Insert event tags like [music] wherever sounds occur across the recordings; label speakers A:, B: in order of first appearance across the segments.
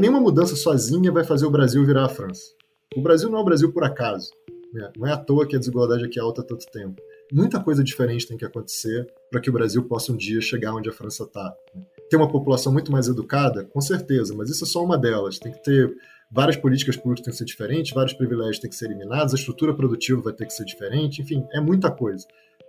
A: nenhuma mudança sozinha vai fazer o Brasil virar a França. O Brasil não é o Brasil por acaso. Né? Não é à toa que a desigualdade aqui é alta há tanto tempo. Muita coisa diferente tem que acontecer para que o Brasil possa um dia chegar onde a França está. Né? Ter uma população muito mais educada, com certeza, mas isso é só uma delas. Tem que ter várias políticas públicas têm que ser diferentes, vários privilégios têm que ser eliminados, a estrutura produtiva vai ter que ser diferente, enfim, é muita coisa.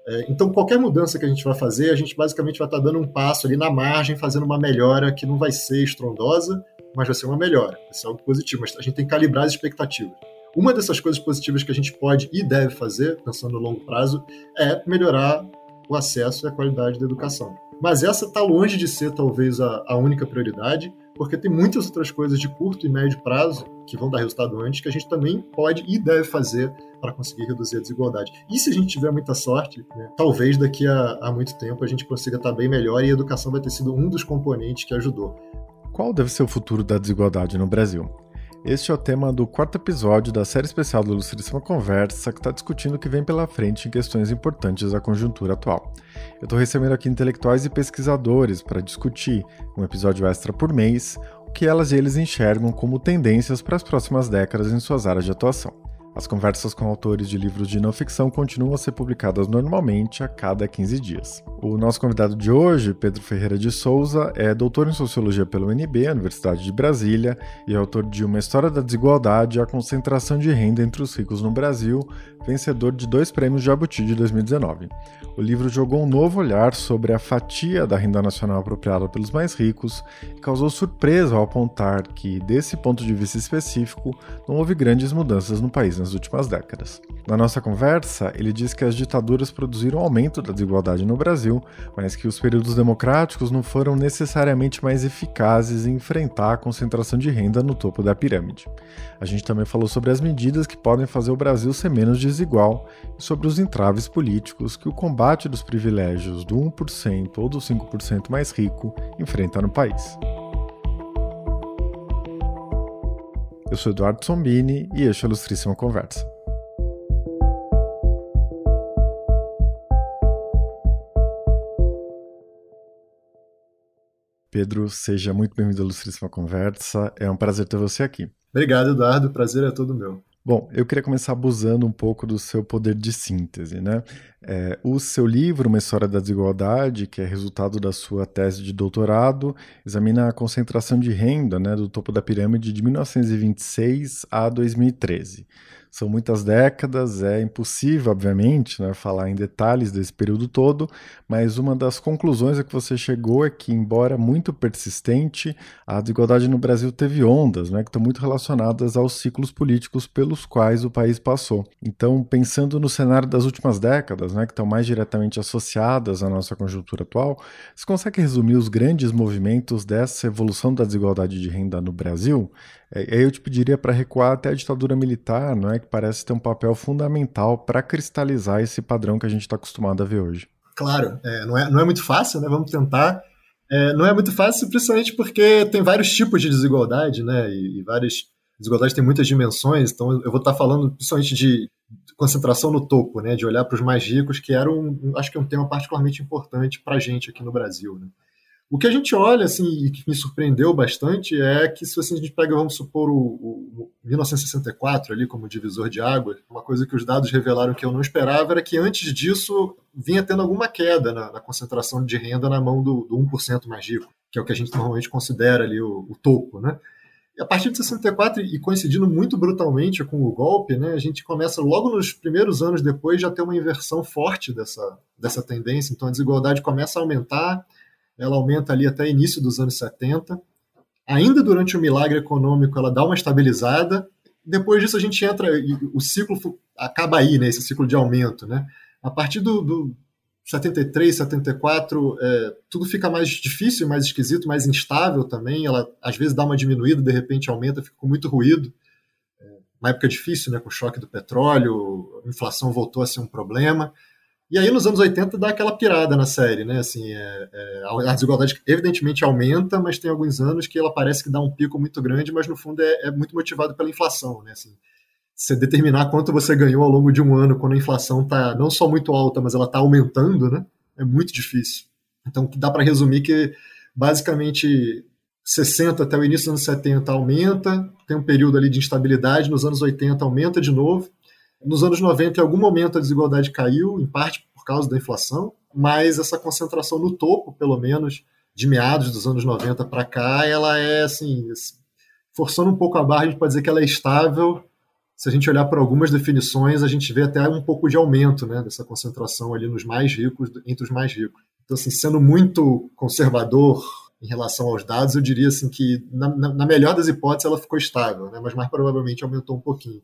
A: É, então, qualquer mudança que a gente vai fazer, a gente basicamente vai estar dando um passo ali na margem, fazendo uma melhora que não vai ser estrondosa, mas vai ser uma melhora, vai ser algo positivo, mas a gente tem que calibrar as expectativas. Uma dessas coisas positivas que a gente pode e deve fazer, pensando no longo prazo, é melhorar o acesso e a qualidade da educação. Mas essa está longe de ser, talvez, a, a única prioridade porque tem muitas outras coisas de curto e médio prazo que vão dar resultado antes que a gente também pode e deve fazer para conseguir reduzir a desigualdade. E se a gente tiver muita sorte, né, talvez daqui a, a, muito tempo a gente consiga estar bem melhor e a educação vai ter sido um dos componentes que ajudou.
B: Qual deve ser o futuro da desigualdade no Brasil? Este é o tema do quarto episódio da série especial do Ilustríssima Conversa, que está discutindo o que vem pela frente em questões importantes da conjuntura atual. Eu estou recebendo aqui intelectuais e pesquisadores para discutir, um episódio extra por mês, o que elas e eles enxergam como tendências para as próximas décadas em suas áreas de atuação. As conversas com autores de livros de não ficção continuam a ser publicadas normalmente a cada 15 dias. O nosso convidado de hoje, Pedro Ferreira de Souza, é doutor em Sociologia pela UNB, Universidade de Brasília, e é autor de Uma História da Desigualdade e a Concentração de Renda entre os Ricos no Brasil, vencedor de dois prêmios Jabuti de 2019. O livro jogou um novo olhar sobre a fatia da renda nacional apropriada pelos mais ricos e causou surpresa ao apontar que, desse ponto de vista específico, não houve grandes mudanças no país nas últimas décadas. Na nossa conversa, ele diz que as ditaduras produziram aumento da desigualdade no Brasil, mas que os períodos democráticos não foram necessariamente mais eficazes em enfrentar a concentração de renda no topo da pirâmide. A gente também falou sobre as medidas que podem fazer o Brasil ser menos desigual e sobre os entraves políticos que o combate dos privilégios do 1% ou do 5% mais rico enfrenta no país. Eu sou Eduardo Sombini e este é a Ilustríssima Conversa. Pedro, seja muito bem-vindo à Ilustríssima Conversa. É um prazer ter você aqui.
A: Obrigado, Eduardo. O prazer é todo meu.
B: Bom, eu queria começar abusando um pouco do seu poder de síntese, né? É, o seu livro, Uma História da Desigualdade, que é resultado da sua tese de doutorado, examina a concentração de renda né, do topo da pirâmide de 1926 a 2013. São muitas décadas, é impossível, obviamente, né, falar em detalhes desse período todo, mas uma das conclusões a que você chegou é que, embora muito persistente, a desigualdade no Brasil teve ondas, né, que estão muito relacionadas aos ciclos políticos pelos quais o país passou. Então, pensando no cenário das últimas décadas, né, que estão mais diretamente associadas à nossa conjuntura atual, você consegue resumir os grandes movimentos dessa evolução da desigualdade de renda no Brasil? É, eu te pediria para recuar até a ditadura militar, não é? que parece ter um papel fundamental para cristalizar esse padrão que a gente está acostumado a ver hoje.
A: Claro, é, não, é, não é muito fácil, né? Vamos tentar. É, não é muito fácil, principalmente porque tem vários tipos de desigualdade, né? E, e várias desigualdades têm muitas dimensões. Então, eu vou estar falando principalmente de concentração no topo, né? De olhar para os mais ricos, que era um, acho que é um tema particularmente importante para a gente aqui no Brasil, né? O que a gente olha, assim, e que me surpreendeu bastante é que se a gente pega, vamos supor, o, o, 1964 ali como divisor de água, uma coisa que os dados revelaram que eu não esperava era que antes disso vinha tendo alguma queda na, na concentração de renda na mão do, do 1% mais rico, que é o que a gente normalmente considera ali o, o topo, né? A partir de 64, e coincidindo muito brutalmente com o golpe, né, a gente começa logo nos primeiros anos depois já ter uma inversão forte dessa, dessa tendência. Então a desigualdade começa a aumentar, ela aumenta ali até início dos anos 70. Ainda durante o milagre econômico, ela dá uma estabilizada. Depois disso, a gente entra, o ciclo acaba aí, né, esse ciclo de aumento. Né? A partir do, do 73, 74, é, tudo fica mais difícil, mais esquisito, mais instável também. Ela às vezes dá uma diminuída, de repente aumenta, fica com muito ruído. É, uma época difícil, né, com o choque do petróleo, a inflação voltou a ser um problema. E aí, nos anos 80, dá aquela pirada na série, né? Assim, é, é, a desigualdade evidentemente aumenta, mas tem alguns anos que ela parece que dá um pico muito grande, mas no fundo é, é muito motivado pela inflação, né? Assim, você determinar quanto você ganhou ao longo de um ano quando a inflação está não só muito alta, mas ela está aumentando, né? É muito difícil. Então, dá para resumir que basicamente 60 até o início dos anos 70 aumenta, tem um período ali de instabilidade, nos anos 80 aumenta de novo. Nos anos 90, em algum momento, a desigualdade caiu, em parte por causa da inflação, mas essa concentração no topo, pelo menos, de meados dos anos 90 para cá, ela é assim, forçando um pouco a barra, a gente pode dizer que ela é estável. Se a gente olhar para algumas definições, a gente vê até um pouco de aumento né, dessa concentração ali nos mais ricos, entre os mais ricos. Então, assim, sendo muito conservador em relação aos dados, eu diria assim que, na, na melhor das hipóteses, ela ficou estável, né? mas mais provavelmente aumentou um pouquinho.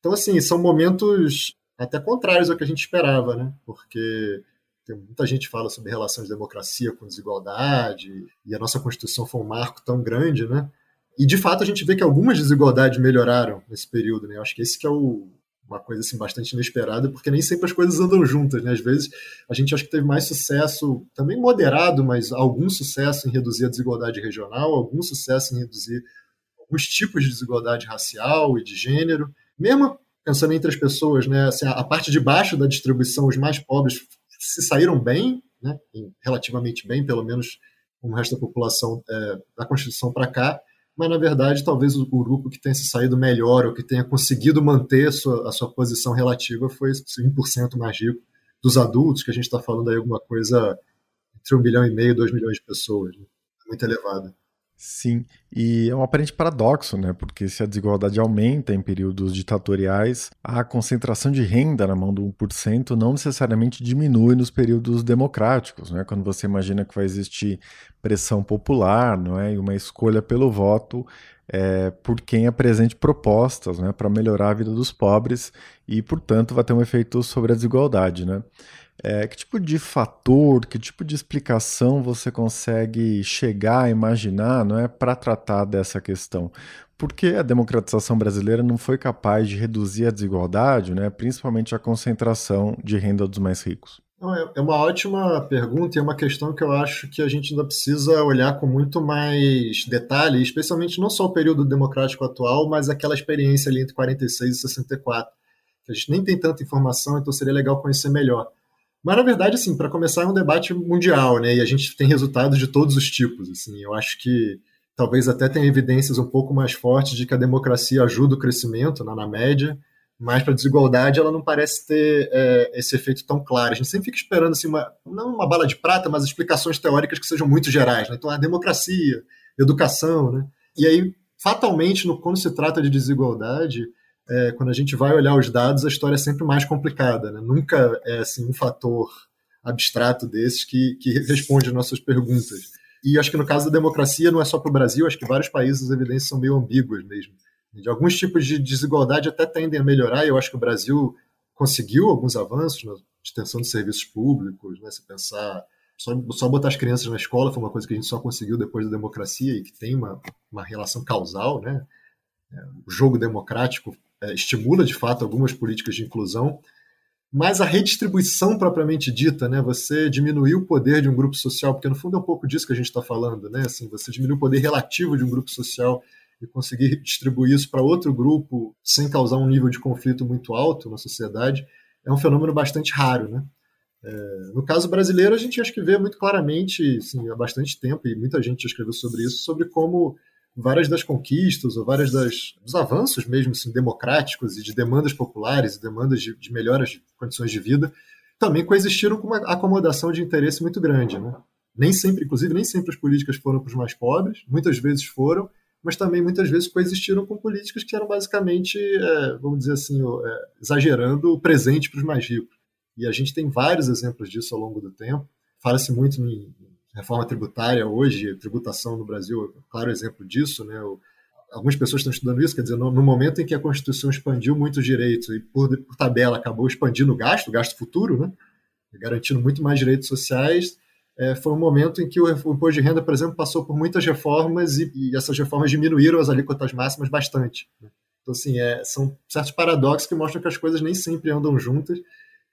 A: Então, assim, são momentos até contrários ao que a gente esperava, né? porque tem, muita gente fala sobre relação de democracia com desigualdade, e a nossa Constituição foi um marco tão grande, né? E, de fato, a gente vê que algumas desigualdades melhoraram nesse período, né? Eu acho que esse que é o, uma coisa assim bastante inesperada, porque nem sempre as coisas andam juntas, né? Às vezes a gente acha que teve mais sucesso, também moderado, mas algum sucesso em reduzir a desigualdade regional, algum sucesso em reduzir alguns tipos de desigualdade racial e de gênero, mesmo pensando entre as pessoas, né? Assim, a parte de baixo da distribuição, os mais pobres se saíram bem, né? Relativamente bem, pelo menos como o resto da população é, da Constituição para cá, mas na verdade talvez o grupo que tenha se saído melhor ou que tenha conseguido manter a sua, a sua posição relativa foi 1% mais rico dos adultos, que a gente está falando aí alguma coisa entre um milhão e meio dois milhões de pessoas, né? muito elevada.
B: Sim, e é um aparente paradoxo, né? Porque se a desigualdade aumenta em períodos ditatoriais, a concentração de renda na mão do 1% não necessariamente diminui nos períodos democráticos, né? Quando você imagina que vai existir pressão popular, não é? E uma escolha pelo voto é, por quem apresente propostas, né? Para melhorar a vida dos pobres e, portanto, vai ter um efeito sobre a desigualdade, né? É, que tipo de fator, que tipo de explicação você consegue chegar a imaginar não é, para tratar dessa questão? Por que a democratização brasileira não foi capaz de reduzir a desigualdade, né, principalmente a concentração de renda dos mais ricos?
A: É, é uma ótima pergunta e é uma questão que eu acho que a gente ainda precisa olhar com muito mais detalhe, especialmente não só o período democrático atual, mas aquela experiência ali entre 46 e 64. A gente nem tem tanta informação, então seria legal conhecer melhor. Mas, na verdade, assim, para começar, é um debate mundial, né? E a gente tem resultados de todos os tipos. Assim, eu acho que talvez até tenha evidências um pouco mais fortes de que a democracia ajuda o crescimento, né, na média, mas para a desigualdade ela não parece ter é, esse efeito tão claro. A gente sempre fica esperando assim, uma, não uma bala de prata, mas explicações teóricas que sejam muito gerais. Né? Então, a democracia, educação, né? E aí, fatalmente, no, quando se trata de desigualdade, é, quando a gente vai olhar os dados, a história é sempre mais complicada. Né? Nunca é assim, um fator abstrato desses que, que responde às nossas perguntas. E acho que no caso da democracia não é só para o Brasil, acho que vários países as evidências são meio ambíguas mesmo. De alguns tipos de desigualdade até tendem a melhorar, e eu acho que o Brasil conseguiu alguns avanços na extensão de serviços públicos, né? se pensar só, só botar as crianças na escola foi uma coisa que a gente só conseguiu depois da democracia e que tem uma, uma relação causal, né? É, o jogo democrático é, estimula de fato algumas políticas de inclusão, mas a redistribuição propriamente dita, né, você diminuir o poder de um grupo social, porque no fundo é um pouco disso que a gente está falando, né, assim, você diminuir o poder relativo de um grupo social e conseguir distribuir isso para outro grupo sem causar um nível de conflito muito alto na sociedade, é um fenômeno bastante raro, né? É, no caso brasileiro, a gente acho que vê muito claramente, assim, há bastante tempo, e muita gente já escreveu sobre isso, sobre como várias das conquistas ou várias das, dos avanços mesmo assim, democráticos e de demandas populares e demandas de, de melhoras de condições de vida também coexistiram com uma acomodação de interesse muito grande, né? Nem sempre, inclusive, nem sempre as políticas foram para os mais pobres, muitas vezes foram, mas também muitas vezes coexistiram com políticas que eram basicamente, é, vamos dizer assim, é, exagerando o presente para os mais ricos. E a gente tem vários exemplos disso ao longo do tempo. Fala-se muito em reforma tributária hoje, tributação no Brasil é um claro exemplo disso, né? algumas pessoas estão estudando isso, quer dizer, no, no, momento em que a Constituição expandiu muitos direitos e, por, por, tabela, acabou expandindo o gasto, o gasto futuro, né? garantindo muito mais direitos sociais, é, foi um momento em que o, o, imposto de renda, por exemplo, passou por muitas reformas e, e essas reformas diminuíram as alíquotas máximas bastante. Né? Então, assim, é, são certos paradoxos que mostram que as coisas nem sempre andam juntas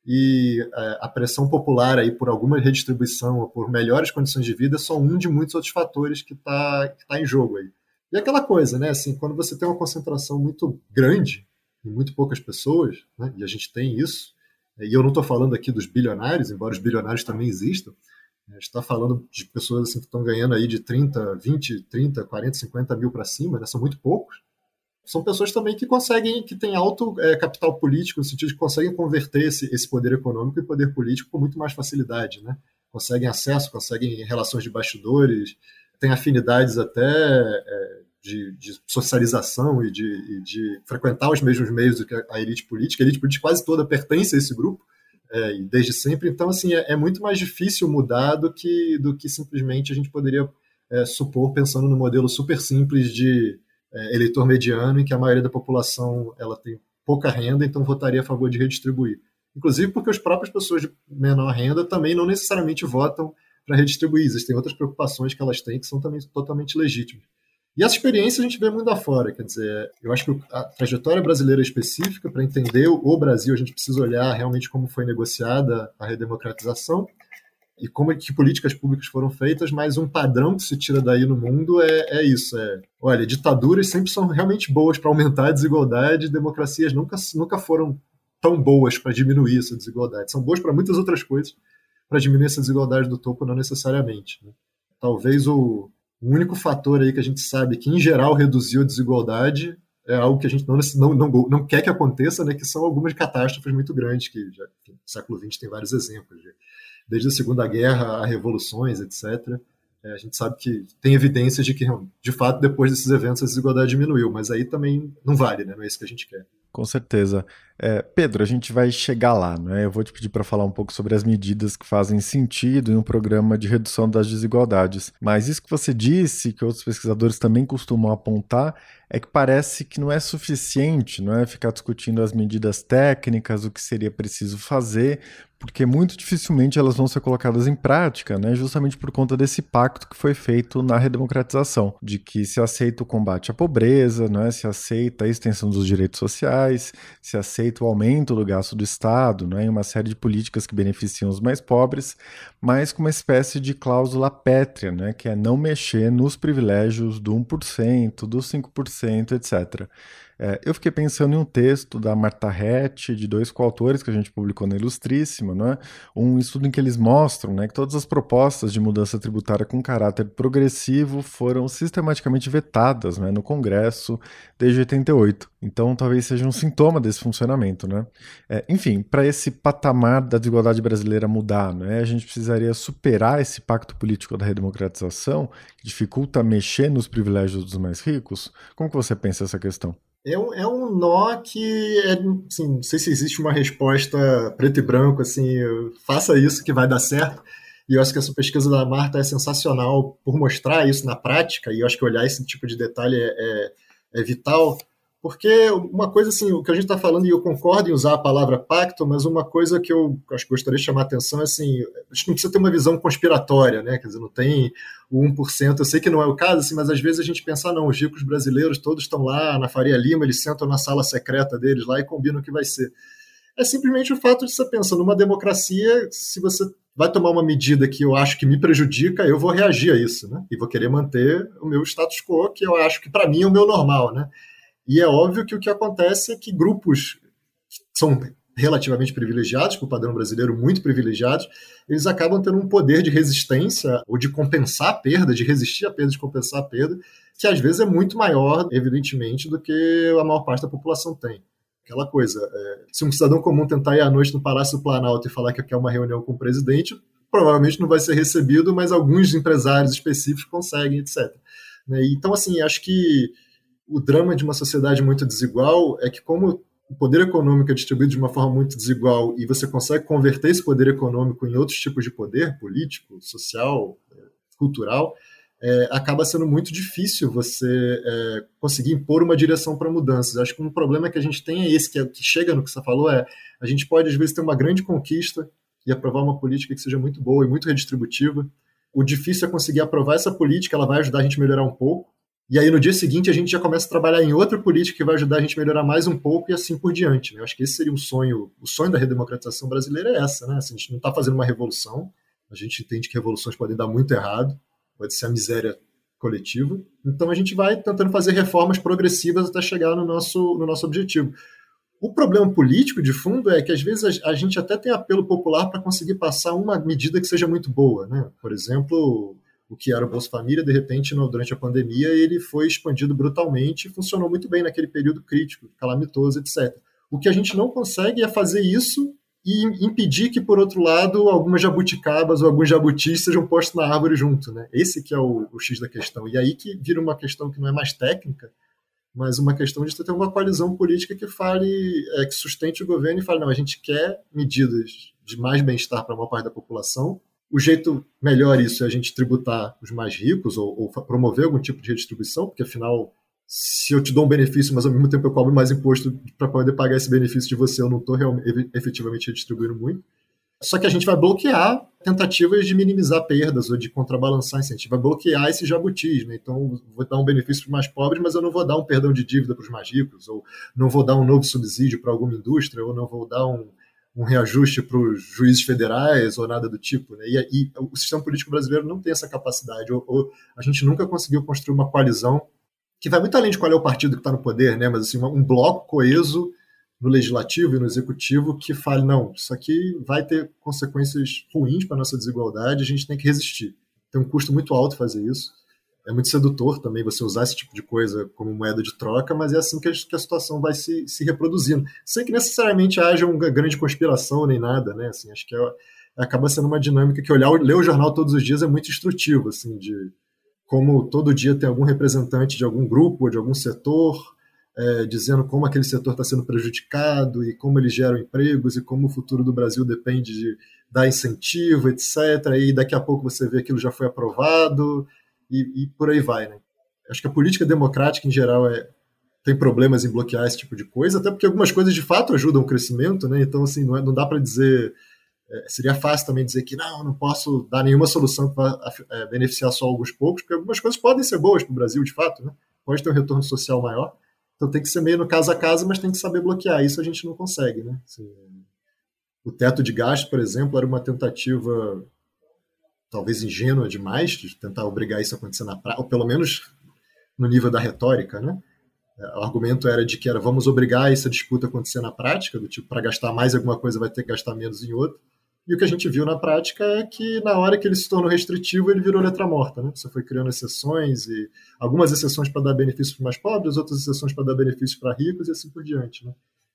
A: e é, a pressão popular aí por alguma redistribuição ou por melhores condições de vida é só um de muitos outros fatores que está tá em jogo aí. E aquela coisa, né? Assim, quando você tem uma concentração muito grande em muito poucas pessoas, né, e a gente tem isso, e eu não estou falando aqui dos bilionários, embora os bilionários também existam, A gente está falando de pessoas assim, que estão ganhando aí de 30, 20, 30, 40, 50 mil para cima, né? são muito poucos. São pessoas também que conseguem, que têm alto é, capital político, no sentido de que conseguem converter esse, esse poder econômico em poder político com muito mais facilidade. Né? Conseguem acesso, conseguem relações de bastidores, têm afinidades até é, de, de, socialização e de, e de, frequentar os mesmos meios do que a elite política. A elite política quase toda pertence a esse grupo é, desde sempre. Então, assim, é, é, muito mais difícil mudar do que, do que simplesmente a gente poderia é, supor pensando no modelo super simples de é, eleitor mediano, em que a maioria da população ela tem pouca renda, então votaria a favor de redistribuir. Inclusive porque as próprias pessoas de menor renda também não necessariamente votam para redistribuir. Existem outras preocupações que elas têm que são também totalmente legítimas. E essa experiência a gente vê muito afora, quer dizer, eu acho que a trajetória brasileira é específica, para entender o Brasil, a gente precisa olhar realmente como foi negociada a redemocratização e como que políticas públicas foram feitas, mas um padrão que se tira daí no mundo é, é isso, é, olha, ditaduras sempre são realmente boas para aumentar a desigualdade, democracias nunca, nunca foram tão boas para diminuir essa desigualdade, são boas para muitas outras coisas, para diminuir essa desigualdade do topo não necessariamente. Né? Talvez o, o único fator aí que a gente sabe que, em geral, reduziu a desigualdade é algo que a gente não, não, não, não quer que aconteça, né, que são algumas catástrofes muito grandes, que já, no século XX tem vários exemplos. De, desde a Segunda Guerra a revoluções, etc. É, a gente sabe que tem evidências de que, de fato, depois desses eventos a desigualdade diminuiu, mas aí também não vale, né, não é isso que a gente quer.
B: Com certeza. É, Pedro, a gente vai chegar lá, né? Eu vou te pedir para falar um pouco sobre as medidas que fazem sentido em um programa de redução das desigualdades. Mas isso que você disse, que outros pesquisadores também costumam apontar, é que parece que não é suficiente, não é ficar discutindo as medidas técnicas, o que seria preciso fazer, porque muito dificilmente elas vão ser colocadas em prática, né? Justamente por conta desse pacto que foi feito na redemocratização, de que se aceita o combate à pobreza, né? Se aceita a extensão dos direitos sociais, se aceita o aumento do gasto do Estado, né? E uma série de políticas que beneficiam os mais pobres, mas com uma espécie de cláusula pétrea, né? Que é não mexer nos privilégios do 1%, dos 5% etc. É, eu fiquei pensando em um texto da Marta Rett, de dois coautores que a gente publicou na Ilustríssima, né? um estudo em que eles mostram né, que todas as propostas de mudança tributária com caráter progressivo foram sistematicamente vetadas né, no Congresso desde 88. Então, talvez seja um sintoma desse funcionamento. Né? É, enfim, para esse patamar da desigualdade brasileira mudar, né, a gente precisaria superar esse pacto político da redemocratização, que dificulta mexer nos privilégios dos mais ricos. Como que você pensa essa questão?
A: É um, é um nó que, é, assim, não sei se existe uma resposta preto e branco, assim, faça isso que vai dar certo. E eu acho que essa pesquisa da Marta é sensacional por mostrar isso na prática, e eu acho que olhar esse tipo de detalhe é, é, é vital. Porque uma coisa assim, o que a gente está falando, e eu concordo em usar a palavra pacto, mas uma coisa que eu acho que gostaria de chamar a atenção é assim, a gente não precisa ter uma visão conspiratória, né? Quer dizer, não tem o 1%, eu sei que não é o caso, assim, mas às vezes a gente pensa, ah, não, os ricos brasileiros todos estão lá na Faria Lima, eles sentam na sala secreta deles lá e combinam o que vai ser. É simplesmente o fato de você pensar numa democracia, se você vai tomar uma medida que eu acho que me prejudica, eu vou reagir a isso, né? E vou querer manter o meu status quo, que eu acho que para mim é o meu normal, né? E é óbvio que o que acontece é que grupos que são relativamente privilegiados, para o padrão brasileiro muito privilegiados, eles acabam tendo um poder de resistência ou de compensar a perda, de resistir à perda, de compensar a perda, que às vezes é muito maior, evidentemente, do que a maior parte da população tem. Aquela coisa, é, se um cidadão comum tentar ir à noite no Palácio do Planalto e falar que quer uma reunião com o presidente, provavelmente não vai ser recebido, mas alguns empresários específicos conseguem, etc. Né, então, assim, acho que o drama de uma sociedade muito desigual é que, como o poder econômico é distribuído de uma forma muito desigual e você consegue converter esse poder econômico em outros tipos de poder, político, social, cultural, é, acaba sendo muito difícil você é, conseguir impor uma direção para mudanças. Acho que um problema que a gente tem é esse, que, é, que chega no que você falou, é a gente pode, às vezes, ter uma grande conquista e aprovar uma política que seja muito boa e muito redistributiva. O difícil é conseguir aprovar essa política, ela vai ajudar a gente a melhorar um pouco, e aí no dia seguinte a gente já começa a trabalhar em outra política que vai ajudar a gente a melhorar mais um pouco e assim por diante. Né? Eu acho que esse seria um sonho, o sonho da redemocratização brasileira é essa, né? Assim, a gente não está fazendo uma revolução, a gente entende que revoluções podem dar muito errado, pode ser a miséria coletiva. Então a gente vai tentando fazer reformas progressivas até chegar no nosso, no nosso objetivo. O problema político de fundo é que às vezes a, gente até tem apelo popular para conseguir passar uma medida que seja muito boa, né? Por exemplo, o que era o Bolsa Família, de repente, no, durante a pandemia, ele foi expandido brutalmente e funcionou muito bem naquele período crítico, calamitoso, etc. O que a gente não consegue é fazer isso e impedir que, por outro lado, algumas jabuticabas ou alguns jabutis sejam postos na árvore junto. Né? Esse que é o, o X da questão. E aí que vira uma questão que não é mais técnica, mas uma questão de ter uma coalizão política que fale, é, que sustente o governo e fale, não, a gente quer medidas de mais bem-estar para uma parte da população. O jeito melhor isso é a gente tributar os mais ricos ou, ou promover algum tipo de redistribuição, porque afinal, se eu te dou um benefício, mas ao mesmo tempo eu cobro mais imposto para poder pagar esse benefício de você, eu não estou efetivamente redistribuindo muito. Só que a gente vai bloquear tentativas de minimizar perdas ou de contrabalançar gente vai bloquear esses jabutis. Né? Então, vou dar um benefício para os mais pobres, mas eu não vou dar um perdão de dívida para os mais ricos, ou não vou dar um novo subsídio para alguma indústria, ou não vou dar um, um reajuste para os juízes federais, ou nada do tipo. Né? E, e, o sistema político brasileiro não tem essa capacidade, ou, ou a gente nunca conseguiu construir uma coalizão que vai muito além de qual é o partido que está no poder, né? mas assim, um bloco coeso no legislativo e no executivo que fale, não, isso aqui vai ter consequências ruins para a nossa desigualdade, a gente tem que resistir. Tem um custo muito alto fazer isso. É muito sedutor também você usar esse tipo de coisa como moeda de troca, mas é assim que a, que a situação vai se, se reproduzindo. Sem que necessariamente haja uma grande conspiração nem nada, né? Assim, acho que é, acaba sendo uma dinâmica que olhar, ler o jornal todos os dias é muito instrutivo, assim, de como todo dia tem algum representante de algum grupo ou de algum setor é, dizendo como aquele setor está sendo prejudicado e como eles geram empregos e como o futuro do Brasil depende de dar incentivo, etc. E daqui a pouco você vê aquilo já foi aprovado e, e por aí vai. Né? Acho que a política democrática, em geral, é, tem problemas em bloquear esse tipo de coisa, até porque algumas coisas de fato ajudam o crescimento, né? então assim, não, é, não dá para dizer. É, seria fácil também dizer que não, não posso dar nenhuma solução vá é, beneficiar só alguns poucos, porque algumas coisas podem ser boas para o Brasil, de fato, né? pode ter um retorno social maior, então tem que ser meio no caso a caso, mas tem que saber bloquear. Isso a gente não consegue, né? Assim, o teto de gasto, por exemplo, era uma tentativa talvez ingênua demais de tentar obrigar isso a acontecer na prática, ou pelo menos no nível da retórica, né? O argumento era de que era vamos obrigar essa disputa a acontecer na prática, do tipo para gastar mais alguma coisa vai ter que gastar menos em outra. E o que a gente viu na prática é que, na hora que ele se tornou restritivo, ele virou letra morta. Né? Você foi criando exceções, e algumas exceções para dar benefícios para mais pobres, outras exceções para dar benefícios para ricos e assim por diante. Né?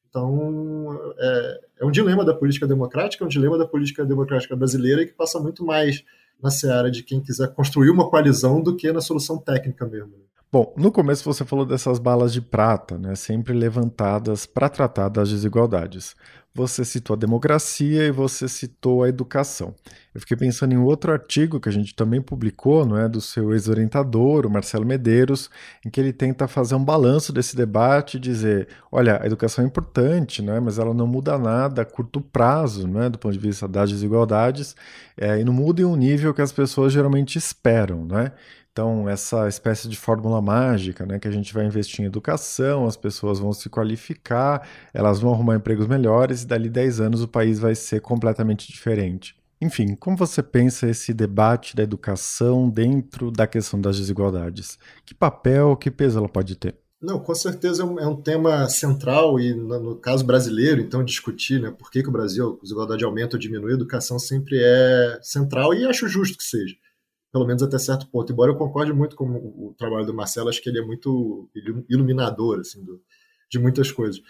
A: Então, é, é, um dilema da política democrática, é um dilema da política democrática brasileira que passa muito mais na seara de quem quiser construir uma coalizão do que na solução técnica mesmo. Né?
B: Bom, no começo você falou dessas balas de prata, né, sempre levantadas para tratar das desigualdades. Você citou a democracia e você citou a educação. Eu fiquei pensando em outro artigo que a gente também publicou, não é, do seu ex-orientador, o Marcelo Medeiros, em que ele tenta fazer um balanço desse debate e dizer, olha, a educação é importante, não é, mas ela não muda nada a curto prazo, não é, do ponto de vista das desigualdades, é, e não muda em um nível que as pessoas geralmente esperam, não é? Então, essa espécie de fórmula mágica, né, que a gente vai investir em educação, as pessoas vão se qualificar, elas vão arrumar empregos melhores e dali 10 anos o país vai ser completamente diferente. Enfim, como você pensa esse debate da educação dentro da questão das desigualdades? Que papel, que peso ela pode ter?
A: Não, com certeza é um, é tema central e, no, no, caso brasileiro, então, discutir né, por que, que o Brasil, a desigualdade aumenta ou diminui, a educação sempre é central e acho justo que seja pelo menos até certo ponto. Embora eu concorde muito com o trabalho do Marcelo, acho que ele é muito iluminador assim, do, de muitas coisas.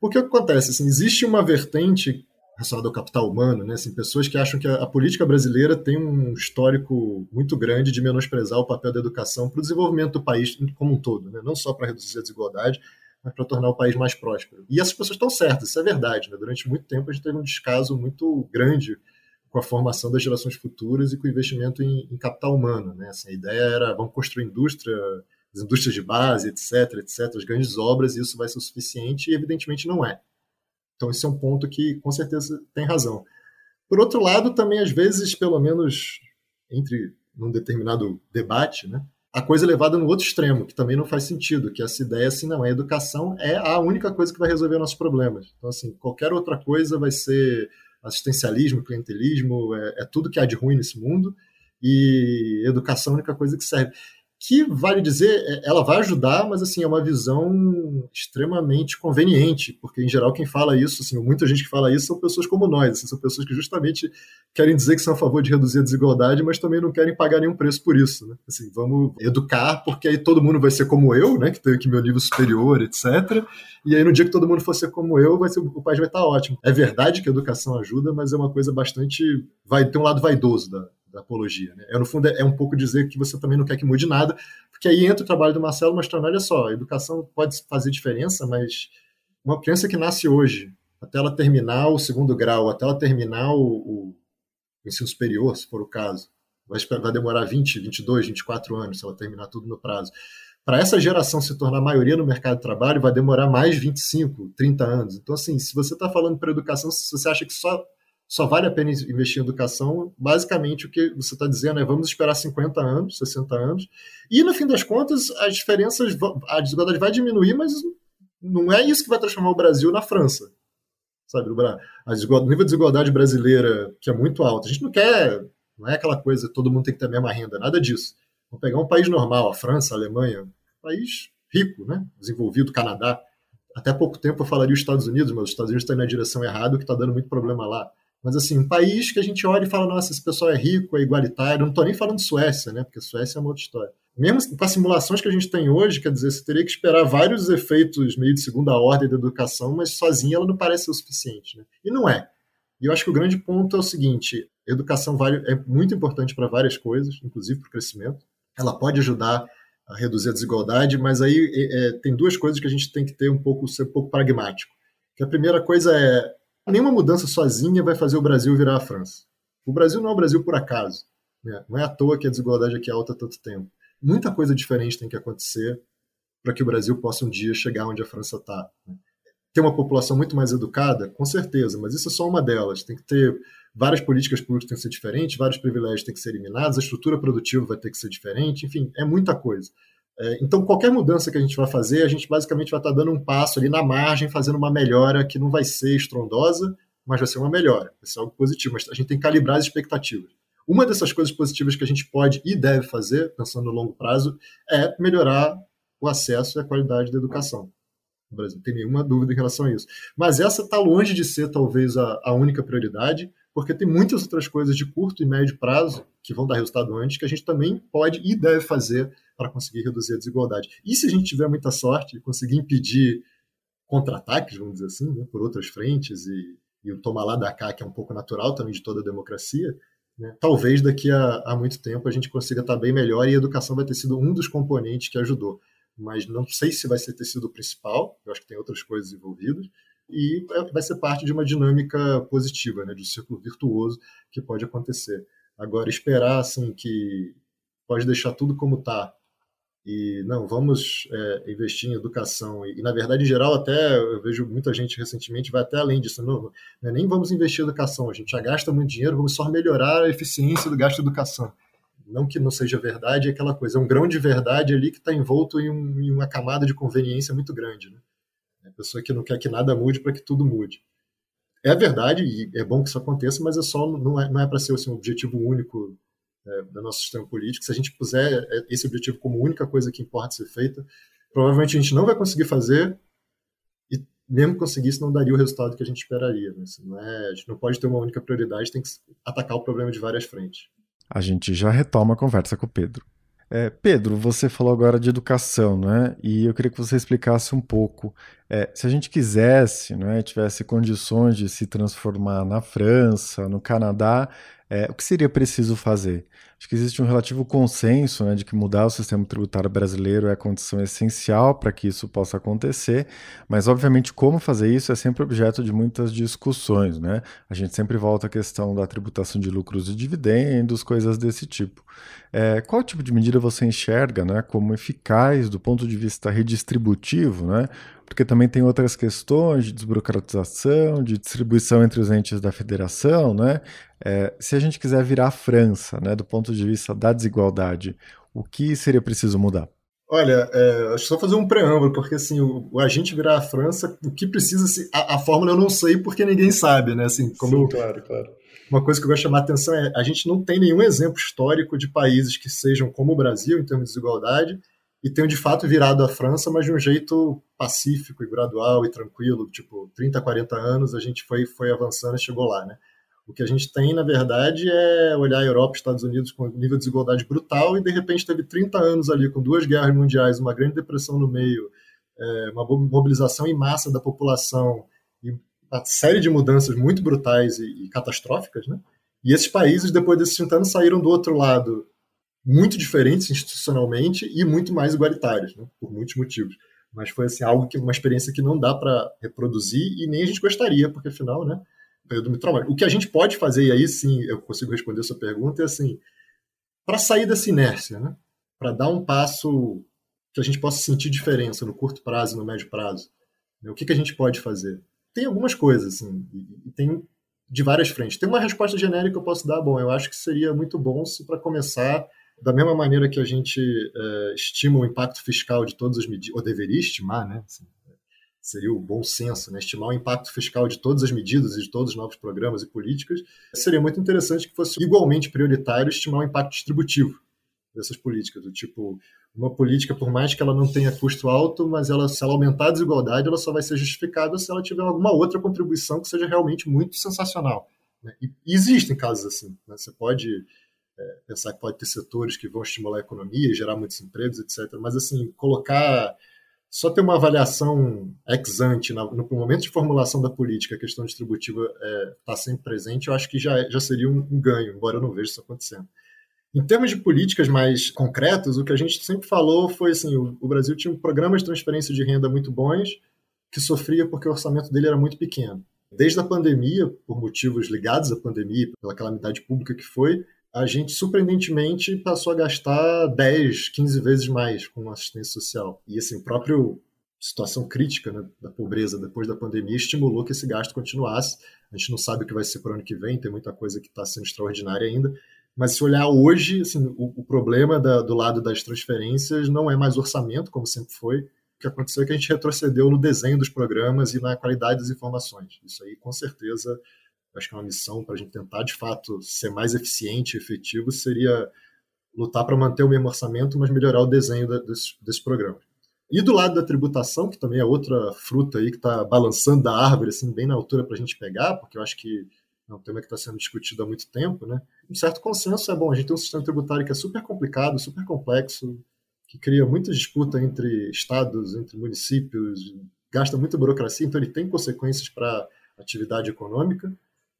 A: Porque o que acontece? Assim, existe uma vertente relacionada ao capital humano, né? Assim, pessoas que acham que a, a, política brasileira tem um histórico muito grande de menosprezar o papel da educação para o desenvolvimento do país como um todo, né? não só para reduzir a desigualdade, mas para tornar o país mais próspero. E essas pessoas estão certas, isso é verdade. Né? Durante muito tempo a gente teve um descaso muito grande com a formação das gerações futuras e com o investimento em, em capital humano. Né? Assim, a ideia era vamos construir indústria, as indústrias de base, etc., etc., as grandes obras, e isso vai ser o suficiente, e evidentemente não é. Então, esse é um ponto que com certeza tem razão. Por outro lado, também, às vezes, pelo menos entre num determinado debate, né, a coisa é levada no outro extremo, que também não faz sentido, que essa ideia, assim, não, a educação é a única coisa que vai resolver nossos problemas. Então, assim, qualquer outra coisa vai ser assistencialismo, clientelismo, é, é tudo que há de ruim nesse mundo, e educação é a única coisa que serve. Que vale dizer, é, ela vai ajudar, mas assim é uma visão extremamente conveniente, porque em geral quem fala isso, assim, muita gente que fala isso são pessoas como nós, assim, são pessoas que justamente querem dizer que são a favor de reduzir a desigualdade, mas também não querem pagar nenhum preço por isso, né? Assim, vamos educar, porque aí todo mundo vai ser como eu, né, que tem aqui meu nível superior, etc. E aí no dia que todo mundo for ser como eu, vai ser, o país vai estar ótimo. É verdade que a educação ajuda, mas é uma coisa bastante vai ter um lado vaidoso da, da apologia. Né? É, no fundo, é, é, um pouco dizer que você também não quer que mude nada, porque aí entra o trabalho do Marcelo mostrando, olha só, a educação pode fazer diferença, mas uma criança que nasce hoje, até ela terminar o segundo grau, até ela terminar o, o ensino superior, se for o caso, vai, vai demorar 20, 22, 24 anos, se ela terminar tudo no prazo. Para essa geração se tornar maioria no mercado de trabalho, vai demorar mais 25, 30 anos. Então, assim, se você está falando para educação, se você acha que só só vale a pena investir em educação. Basicamente, o que você está dizendo é vamos esperar 50 anos, 60 anos, e no fim das contas, as diferenças, a desigualdade vai diminuir, mas não é isso que vai transformar o Brasil na França. Sabe, o nível de desigualdade brasileira, que é muito alto, a gente não quer, não é aquela coisa, todo mundo tem que ter a mesma renda, nada disso. Vamos pegar um país normal, a França, a Alemanha, um país rico, né? desenvolvido, Canadá. Até pouco tempo eu falaria os Estados Unidos, mas os Estados Unidos estão na direção errada, o que está dando muito problema lá. Mas, assim, um país que a gente olha e fala, nossa, esse pessoal é rico, é igualitário. Não estou nem falando de Suécia, né? Porque Suécia é uma outra história. Mesmo com as simulações que a gente tem hoje, quer dizer, você teria que esperar vários efeitos meio de segunda ordem da educação, mas sozinha ela não parece o suficiente, né? E não é. E eu acho que o grande ponto é o seguinte: educação vale, é muito importante para várias coisas, inclusive para o crescimento. Ela pode ajudar a reduzir a desigualdade, mas aí é, é, tem duas coisas que a gente tem que ter um pouco, ser um pouco pragmático. Que a primeira coisa é nenhuma mudança sozinha vai fazer o Brasil virar a França. O Brasil não é o Brasil por acaso. Né? Não é à toa que a desigualdade aqui é alta há tanto tempo. Muita coisa diferente tem que acontecer para que o Brasil possa um dia chegar onde a França está. Né? Ter uma população muito mais educada, com certeza, mas isso é só uma delas. Tem que ter várias políticas públicas têm que ser diferentes, vários privilégios têm que ser eliminados, a estrutura produtiva vai ter que ser diferente, enfim, é muita coisa. É, então, qualquer mudança que a gente vai fazer, a gente basicamente vai estar dando um passo ali na margem, fazendo uma melhora que não vai ser estrondosa, mas vai ser uma melhora, vai ser algo positivo. Mas a gente tem que calibrar as expectativas. Uma dessas coisas positivas que a gente pode e deve fazer, pensando no longo prazo, é melhorar o acesso e a qualidade da educação. No Brasil, não tem nenhuma dúvida em relação a isso. Mas essa está longe de ser, talvez, a, a única prioridade, porque tem muitas outras coisas de curto e médio prazo que vão dar resultado antes que a gente também pode e deve fazer para conseguir reduzir a desigualdade. E se a gente tiver muita sorte e conseguir impedir contra-ataques, vamos dizer assim, né, por outras frentes e, e o tomar lá da cá, que é um pouco natural também de toda a democracia, né, talvez daqui a, a, muito tempo a gente consiga estar bem melhor e a educação vai ter sido um dos componentes que ajudou. Mas não sei se vai ser ter sido o principal, eu acho que tem outras coisas envolvidas, e é, vai ser parte de uma dinâmica positiva, né, de um círculo virtuoso que pode acontecer. Agora, esperar assim que pode deixar tudo como está e não, vamos é, investir em educação. E, na verdade, em geral, até eu vejo muita gente recentemente vai até além disso. Não, é nem vamos investir em educação, a gente já gasta muito dinheiro, vamos só melhorar a eficiência do gasto de educação. Não que não seja verdade, é aquela coisa, é um grão de verdade ali que está envolto em, um, em, uma camada de conveniência muito grande. Né? Pessoa que não quer que nada mude para que tudo mude. É verdade, e é bom que isso aconteça, mas é só não é, não é para ser assim, um objetivo único é, do nosso sistema político. Se a gente puser é, esse objetivo como única coisa que importa ser feita, provavelmente a gente não vai conseguir fazer, e mesmo conseguisse, não daria o resultado que a gente esperaria. Né? Assim, não é, a gente não pode ter uma única prioridade, tem que atacar o problema de várias frentes.
B: A gente já retoma a conversa com o Pedro. É, Pedro, você falou agora de educação, né? E eu queria que você explicasse um pouco. É, se a gente quisesse, né, tivesse condições de se transformar na França, no Canadá, é, o que seria preciso fazer? Acho que existe um relativo consenso né, de que mudar o sistema tributário brasileiro é a condição essencial para que isso possa acontecer, mas obviamente como fazer isso é sempre objeto de muitas discussões. Né? A gente sempre volta à questão da tributação de lucros e dividendos, coisas desse tipo. É, qual tipo de medida você enxerga né, como eficaz do ponto de vista redistributivo? Né? Porque também tem outras questões de desburocratização, de distribuição entre os entes da federação, né? É, se a gente quiser virar a França, né, do ponto de vista da desigualdade, o que seria preciso mudar?
A: Olha, é, acho que só fazer um preâmbulo, porque assim, o, o agente virar a França, o que precisa, se, a, a, fórmula eu não sei porque ninguém sabe, né? Assim, como
B: Sim, claro, claro.
A: uma coisa que eu gosto de chamar a atenção é a gente não tem nenhum exemplo histórico de países que sejam como o Brasil em termos de desigualdade e tenham de fato virado a França, mas de um jeito pacífico e gradual e tranquilo, tipo 30, 40 anos a gente foi foi avançando e chegou lá, né? O que a gente tem, na verdade, é olhar a Europa e Estados Unidos com nível de desigualdade brutal e, de repente, teve 30 anos ali, com duas guerras mundiais, uma grande depressão no meio, é, uma mobilização em massa da população e uma série de mudanças muito brutais e, e catastróficas, né? E esses países, depois desses 30 anos, saíram do outro lado muito diferentes institucionalmente e muito mais igualitários, né? por muitos motivos. Mas foi assim algo que uma experiência que não dá para reproduzir e nem a gente gostaria, porque afinal, né? período muito traumático. O que a gente pode fazer, e aí sim eu consigo responder sua pergunta, é assim, para sair dessa inércia, né? para dar um passo que a gente possa sentir diferença no curto prazo e no médio prazo, né? o que, que a gente pode fazer? Tem algumas coisas, assim, e, tem de várias frentes. Tem uma resposta genérica que eu posso dar, bom, eu acho que seria muito bom se, para começar, da mesma maneira que a gente é, estima o impacto fiscal de todas as medidas, ou deveria estimar, né? Assim, seria o bom senso, né? estimar o impacto fiscal de todas as medidas e de todos os novos programas e políticas, seria muito interessante que fosse igualmente prioritário estimar o impacto distributivo dessas políticas, do tipo, uma política, por mais que ela não tenha custo alto, mas ela, se ela aumentar a desigualdade, ela só vai ser justificada se ela tiver alguma outra contribuição que seja realmente muito sensacional. Né? E, existem casos assim. Né? Você pode é, pensar que pode ter setores que vão estimular a economia e gerar muitos empregos, etc. Mas, assim, colocar só ter uma avaliação ex ante no, momento de formulação da política, a questão distributiva está é, tá sempre presente, eu acho que já, já seria um, um, ganho, embora eu não veja isso acontecendo. Em termos de políticas mais concretas, o que a gente sempre falou foi assim: o, o Brasil tinha um programa de transferência de renda muito bons, que sofria porque o orçamento dele era muito pequeno. Desde a pandemia, por motivos ligados à pandemia, pela calamidade pública que foi, a gente surpreendentemente passou a gastar 10, 15 vezes mais com assistência social. E assim, próprio situação crítica né, da pobreza depois da pandemia estimulou que esse gasto continuasse. A gente não sabe o que vai ser para o ano que vem, tem muita coisa que está sendo extraordinária ainda. Mas se olhar hoje, assim, o, o problema da, do lado das transferências não é mais orçamento, como sempre foi. O que aconteceu é que a gente retrocedeu no desenho dos programas e na qualidade das informações. Isso aí, com certeza, acho que é uma missão para a gente tentar, de fato, ser mais eficiente e efetivo, seria lutar para manter o mesmo orçamento, mas melhorar o desenho da, desse, desse programa. E do lado da tributação, que também é outra fruta aí que está balançando da árvore, assim, bem na altura para a gente pegar, porque eu acho que é um tema que está sendo discutido há muito tempo, né? Um certo consenso é bom. A gente tem um sistema tributário que é super complicado, super complexo, que cria muita disputa entre estados, entre municípios, gasta muita burocracia, então ele tem consequências para a atividade econômica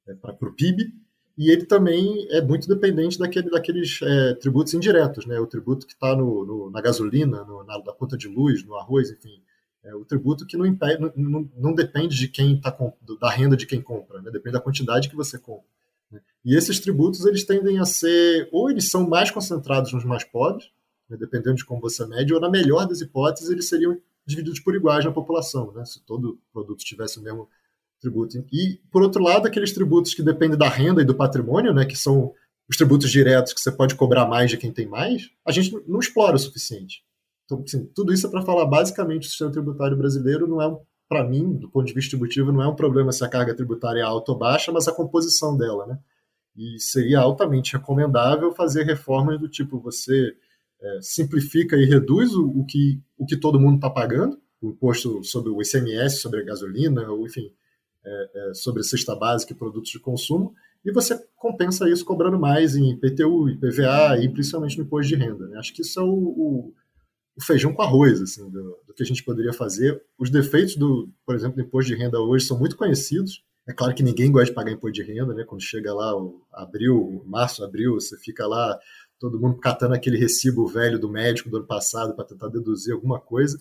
A: é, para o PIB, e ele também é muito dependente daquele, daqueles é, tributos indiretos, né? o tributo que está na gasolina, no, na, na, conta de luz, no arroz, enfim. É o tributo que não, impede, não, não, não depende de quem tá da renda de quem compra, né? depende da quantidade que você compra. Né? E esses tributos eles tendem a ser, ou eles são mais concentrados nos mais pobres, né? dependendo de como você mede, ou na melhor das hipóteses eles seriam divididos por iguais na população, né? se todo produto tivesse o mesmo tributo. E, por outro lado, aqueles tributos que dependem da renda e do patrimônio, né, que são os tributos diretos que você pode cobrar mais de quem tem mais, a gente não explora o suficiente. Então, assim, tudo isso é para falar basicamente o sistema tributário brasileiro não é, para mim, do ponto de vista distributivo, não é um problema se a carga tributária é alta ou baixa, mas a composição dela, né? E seria altamente recomendável fazer reformas do tipo você é, simplifica e reduz o, o, que, o que todo mundo está pagando, o imposto sobre o ICMS, sobre a gasolina, ou enfim, é, é, sobre cesta básica e produtos de consumo, e você compensa isso cobrando mais em IPTU, IPVA e principalmente no imposto de renda. Né? Acho que isso é o, o, o feijão com arroz assim, do, do, que a gente poderia fazer. Os defeitos, do, por exemplo, do imposto de renda hoje são muito conhecidos. É claro que ninguém gosta de pagar imposto de renda, né? quando chega lá abril, março, abril, você fica lá todo mundo catando aquele recibo velho do médico do ano passado para tentar deduzir alguma coisa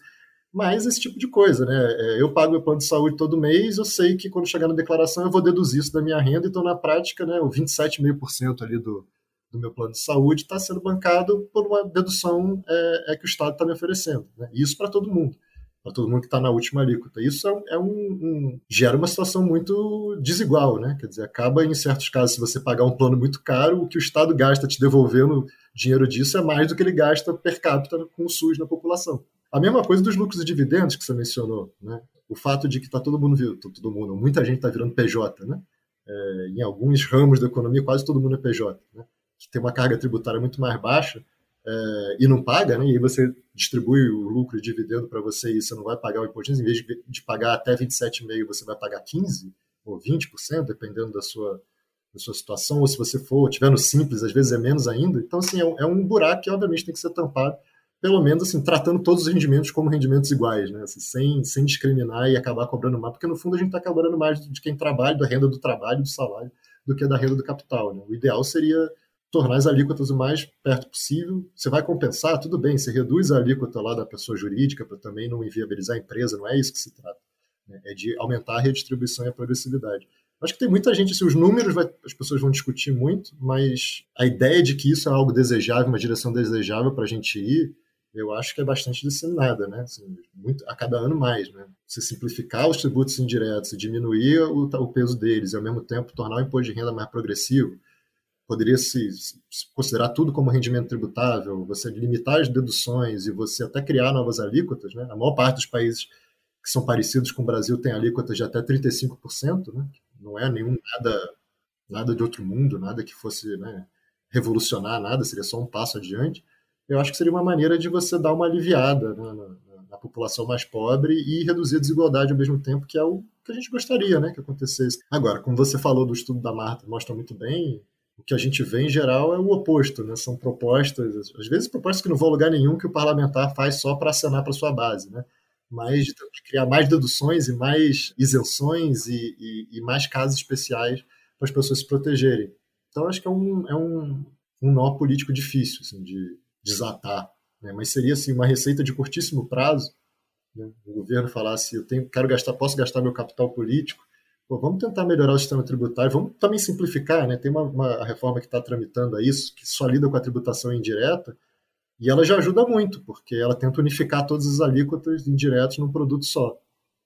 A: mas esse tipo de coisa, né? É, eu pago meu plano de saúde todo mês, eu sei que quando chegar na declaração eu vou deduzir isso da minha renda, então na prática, né, o 27,5% ali do, do meu plano de saúde está sendo bancado por uma dedução é, é que o Estado está me oferecendo. Né? Isso para todo mundo, para todo mundo que está na última alíquota. Isso é, é um, um, gera uma situação muito desigual, né? Quer dizer, acaba em certos casos, se você pagar um plano muito caro, o que o Estado gasta te devolvendo dinheiro disso é mais do que ele gasta per capita com o SUS na população. A mesma coisa dos lucros e dividendos que você mencionou, né? O fato de que está todo mundo, todo mundo, muita gente está virando PJ, né? é, em alguns ramos da economia, quase todo mundo é PJ, né? que tem uma carga tributária muito mais baixa é, e não paga, né? e aí você distribui o lucro e dividendo para você e você não vai pagar o imposto, em vez de, de pagar até 27,5%, você vai pagar 15% ou 20%, dependendo da sua, da sua situação, ou se você for, tiver no simples, às vezes é menos ainda. Então, assim, é um, é um buraco que, obviamente, tem que ser tampado pelo menos assim, tratando todos os rendimentos como rendimentos iguais, né? Assim, sem, sem discriminar e acabar cobrando mais, porque no fundo a gente está cobrando mais de quem trabalha, da renda do trabalho, do salário, do que da renda do capital. Né? O ideal seria tornar as alíquotas o mais perto possível. Você vai compensar, tudo bem, você reduz a alíquota lá da pessoa jurídica para também não inviabilizar a empresa, não é isso que se trata. Né? É de aumentar a redistribuição e a progressividade. Acho que tem muita gente, assim, os números vai, as pessoas vão discutir muito, mas a ideia de que isso é algo desejável, uma direção desejável para a gente ir, eu acho que é bastante disseminada, né? Assim, muito, a cada ano mais, né? Se simplificar os tributos indiretos e diminuir o, o, peso deles e, ao mesmo tempo, tornar o imposto de renda mais progressivo, poderia se, se, considerar tudo como rendimento tributável, você limitar as deduções e você até criar novas alíquotas, né? A maior parte dos países que são parecidos com o Brasil tem alíquotas de até 35%, né? Não é nenhum nada, nada de outro mundo, nada que fosse né, revolucionar nada, seria só um passo adiante eu acho que seria uma maneira de você dar uma aliviada né, na, na, população mais pobre e reduzir a desigualdade ao mesmo tempo, que é o que a gente gostaria né, que acontecesse. Agora, como você falou do estudo da Marta, mostra muito bem, o que a gente vê em geral é o oposto, né? São propostas, às vezes propostas que não vão a lugar nenhum que o parlamentar faz só para acenar para sua base, né? Mas de criar mais deduções e mais isenções e, e, e mais casos especiais para as pessoas se protegerem. Então, acho que é um, é um, um nó político difícil assim, de, desatar. Né? Mas seria assim, uma receita de curtíssimo prazo. Né? O governo falasse, eu tenho, quero gastar, posso gastar meu capital político. Pô, vamos tentar melhorar o sistema tributário, vamos também simplificar. Né? Tem uma, uma reforma que está tramitando a isso, que só lida com a tributação indireta, e ela já ajuda muito, porque ela tenta unificar todas as alíquotas indiretas num produto só.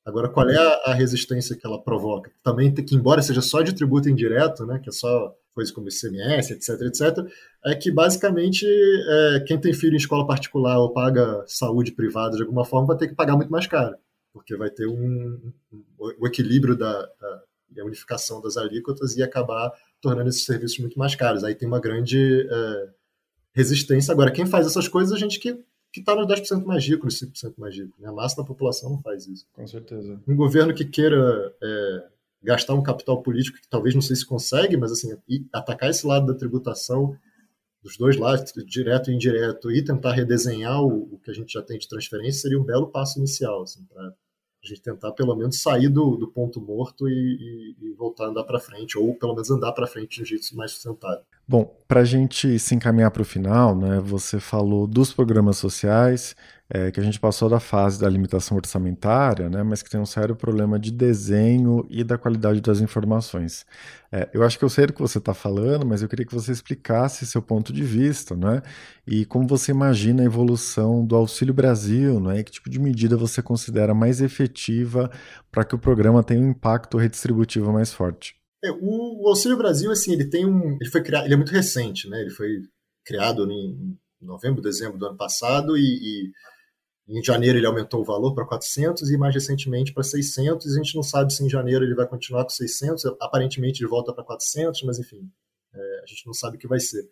A: Agora, qual é a, a resistência que ela provoca? Também, que embora seja só de tributo indireto, né, que é só coisas como ICMS, etc, etc, é que basicamente é, quem tem filho em escola particular ou paga saúde privada de alguma forma vai ter que pagar muito mais caro, porque vai ter um, um o equilíbrio da, da, da, unificação das alíquotas e acabar tornando esses serviços muito mais caros. Aí tem uma grande é, resistência. Agora, quem faz essas coisas é a gente que que está nos 10% mais rico, nos 5% mais rico. Né? A massa da população não faz isso.
B: Com certeza.
A: Um governo que queira é, gastar um capital político que talvez não sei se consegue, mas assim, atacar esse lado da tributação dos dois lados, direto e indireto, e tentar redesenhar o, o que a gente já tem de transferência seria um belo passo inicial, assim, para a gente tentar pelo menos sair do, do ponto morto e, e, e voltar a andar para frente, ou pelo menos andar para frente de um jeito mais sustentável.
B: Bom, para a gente se encaminhar para o final, né, você falou dos programas sociais, é, que a gente passou da fase da limitação orçamentária, né, mas que tem um sério problema de desenho e da qualidade das informações. É, eu acho que eu sei do que você está falando, mas eu queria que você explicasse seu ponto de vista, né, e como você imagina a evolução do Auxílio Brasil, né, e que tipo de medida você considera mais efetiva para que o programa tenha um impacto redistributivo mais forte.
A: É, o, o, Auxílio Brasil, assim, ele tem um, ele foi criado, ele é muito recente, né? Ele foi criado em novembro, dezembro do ano passado e, e em janeiro ele aumentou o valor para 400 e mais recentemente para 600. A gente não sabe se em janeiro ele vai continuar com 600. Aparentemente ele volta para 400, mas enfim, é, a gente não sabe o que vai ser.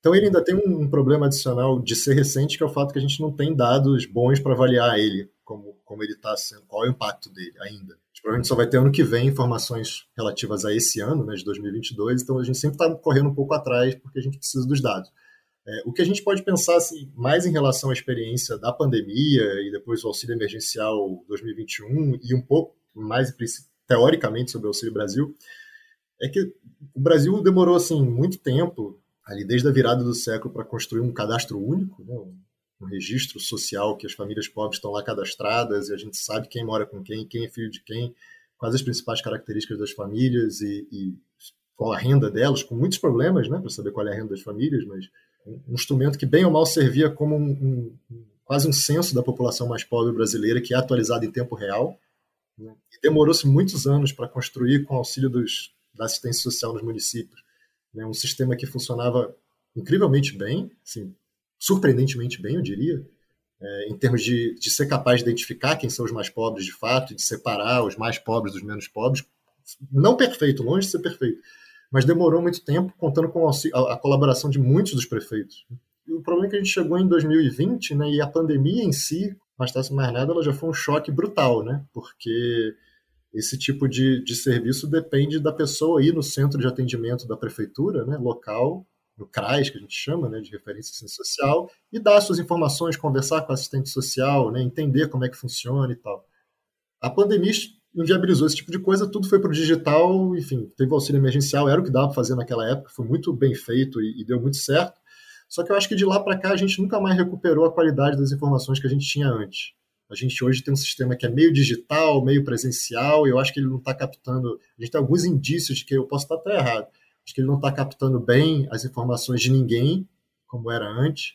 A: Então ele ainda tem um, problema adicional de ser recente, que é o fato que a gente não tem dados bons para avaliar ele, como, como ele está sendo, qual é o impacto dele ainda provavelmente só vai ter ano que vem informações relativas a esse ano, né, de 2022, então a gente sempre está correndo um pouco atrás porque a gente precisa dos dados. É, o que a gente pode pensar assim, mais em relação à experiência da pandemia e depois o auxílio emergencial 2021 e um pouco mais teoricamente sobre o Auxílio Brasil, é que o Brasil demorou assim muito tempo, ali desde a virada do século, para construir um cadastro único, né, um registro social que as famílias pobres estão lá cadastradas e a gente sabe quem mora com quem, quem é filho de quem, quais as principais características das famílias e, e qual a renda delas, com muitos problemas, né, para saber qual é a renda das famílias, mas um instrumento que bem ou mal servia como um, um, quase um censo da população mais pobre brasileira, que é atualizado em tempo real. Né, demorou-se muitos anos para construir, com auxílio dos, da assistência social nos municípios, né, um sistema que funcionava incrivelmente bem, assim, surpreendentemente bem, eu diria, é, em termos de, de ser capaz de identificar quem são os mais pobres de fato, de separar os mais pobres dos menos pobres, não perfeito, longe de ser perfeito, mas demorou muito tempo, contando com a, a colaboração de muitos dos prefeitos. E o problema é que a gente chegou em 2020, né, e a pandemia em si, mais tarde mais nada, ela já foi um choque brutal, né, porque esse tipo de, de serviço depende da pessoa ir no centro de atendimento da prefeitura, né, local, no CRAS, que a gente chama, né, de referência social, e dar suas informações, conversar com assistente social, né, entender como é que funciona e tal. A pandemia inviabilizou esse tipo de coisa, tudo foi para o digital, enfim, teve auxílio emergencial, era o que dava para fazer naquela época, foi muito bem feito e, e deu muito certo. Só que eu acho que de lá para cá a gente nunca mais recuperou a qualidade das informações que a gente tinha antes. A gente hoje tem um sistema que é meio digital, meio presencial, e eu acho que ele não está captando. A gente tem alguns indícios de que eu posso estar até errado. Acho que ele não está captando bem as informações de ninguém, como era antes.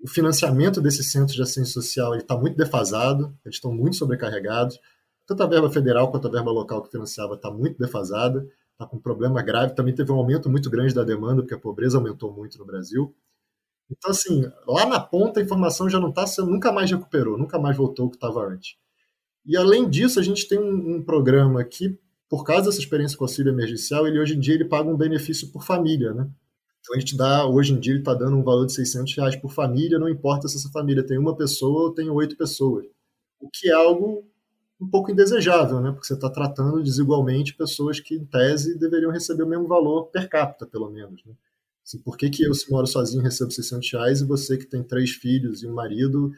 A: O financiamento desses centros de assistência social está muito defasado, eles estão muito sobrecarregados. Tanto a verba federal quanto a verba local que financiava está muito defasada, está com um problema grave. Também teve um aumento muito grande da demanda, porque a pobreza aumentou muito no Brasil. Então, assim, lá na ponta a informação já não está sendo, nunca mais recuperou, nunca mais voltou ao que estava antes. E além disso, a gente tem um, um, programa que, por causa dessa experiência com auxílio emergencial, ele hoje em dia ele paga um benefício por família, né? Então a gente dá, hoje em dia ele está dando um valor de 600 reais por família, não importa se essa família tem uma pessoa ou tem oito pessoas. O que é algo um pouco indesejável, né? Porque você está tratando desigualmente pessoas que, em tese, deveriam receber o mesmo valor per capita, pelo menos, né? Assim, por que, que eu, se moro sozinho, recebo 600 reais e você que tem três filhos e um marido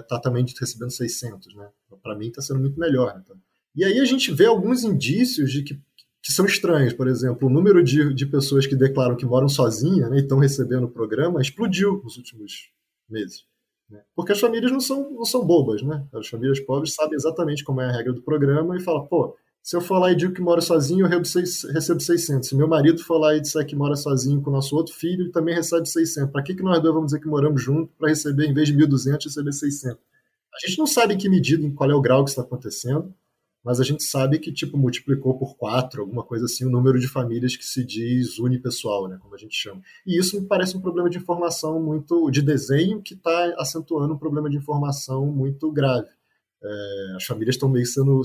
A: está é, também recebendo 600, né? Para mim está sendo muito melhor. Então. E aí a gente vê alguns indícios de que, que são estranhos. Por exemplo, o número de, de pessoas que declaram que moram sozinhas né, e estão recebendo o programa explodiu nos últimos meses. Né? Porque as famílias não são, não são bobas, né? As famílias pobres sabem exatamente como é a regra do programa e falam, pô, se eu for lá e digo que mora sozinho, eu recebo 600. Se meu marido for lá e disser que mora sozinho com o nosso outro filho, ele também recebe 600. Para que, que nós dois vamos dizer que moramos juntos para receber, em vez de 1.200, receber 600? A gente não sabe em que medida, em qual é o grau que está acontecendo, mas a gente sabe que, tipo, multiplicou por quatro, alguma coisa assim, o número de famílias que se diz unipessoal, né, como a gente chama. E isso me parece um problema de informação muito, de desenho, que está acentuando um problema de informação muito grave. É, as famílias estão meio sendo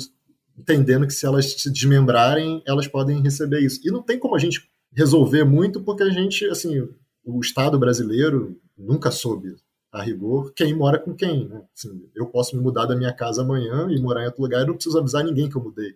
A: entendendo que se elas se desmembrarem, elas podem receber isso. E não tem como a gente resolver muito, porque a gente, assim, o Estado brasileiro nunca soube, a rigor, quem mora com quem. Né? Assim, eu posso me mudar da minha casa amanhã e morar em outro lugar e não preciso avisar ninguém que eu mudei.